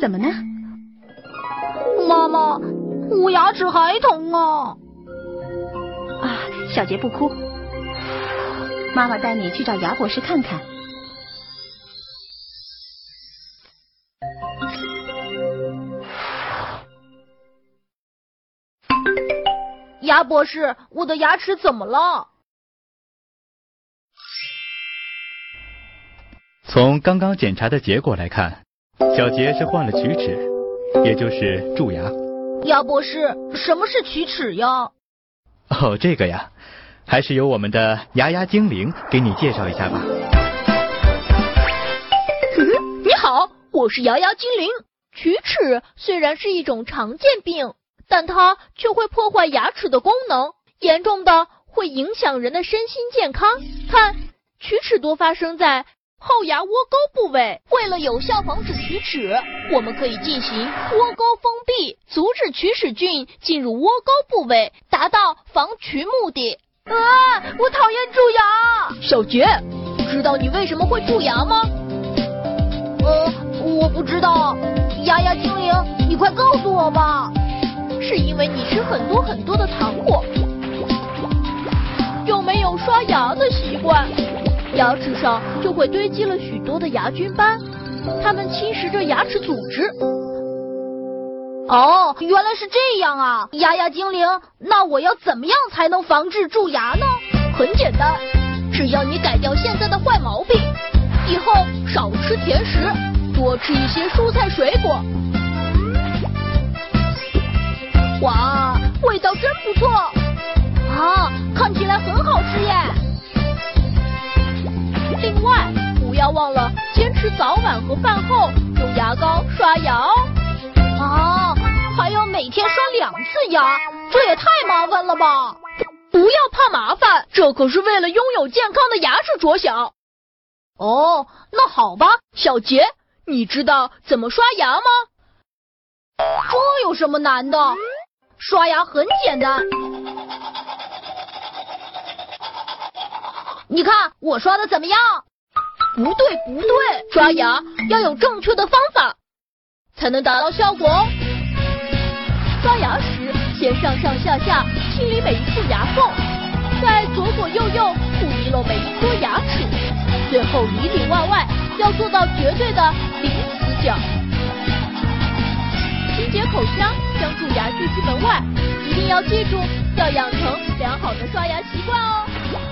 怎么呢？妈妈，我牙齿还疼啊！啊，小杰不哭，妈妈带你去找牙博士看看。牙博士，我的牙齿怎么了？从刚刚检查的结果来看，小杰是患了龋齿，也就是蛀牙。牙博士，什么是龋齿呀？哦，这个呀，还是由我们的牙牙精灵给你介绍一下吧。你好，我是牙牙精灵。龋齿虽然是一种常见病。但它却会破坏牙齿的功能，严重的会影响人的身心健康。看，龋齿多发生在后牙窝沟部位。为了有效防止龋齿，我们可以进行窝沟封闭，阻止龋齿菌进入窝沟部位，达到防龋目的。啊，我讨厌蛀牙。小杰，知道你为什么会蛀牙吗？呃，我不知道。牙牙精灵，你快告诉我吧。是因为你吃很多很多的糖果，牙齿上就会堆积了许多的牙菌斑，它们侵蚀着牙齿组织。哦，原来是这样啊！牙牙精灵，那我要怎么样才能防治蛀牙呢？很简单，只要你改掉现在的坏毛病，以后少吃甜食，多吃一些蔬菜水果。哇，味道真不错啊！看起来很好吃耶。不要忘了坚持早晚和饭后用牙膏刷牙哦。啊，还要每天刷两次牙，这也太麻烦了吧！不要怕麻烦，这可是为了拥有健康的牙齿着想。哦，那好吧，小杰，你知道怎么刷牙吗？这有什么难的？刷牙很简单，你看我刷的怎么样？不对不对，刷牙要有正确的方法，才能达到效果哦。刷牙时，先上上下下清理每一处牙缝，再左左右右不遗漏每一颗牙齿，最后里里外外要做到绝对的零死角。清洁口腔，将蛀牙拒之门外。一定要记住，要养成良好的刷牙习惯哦。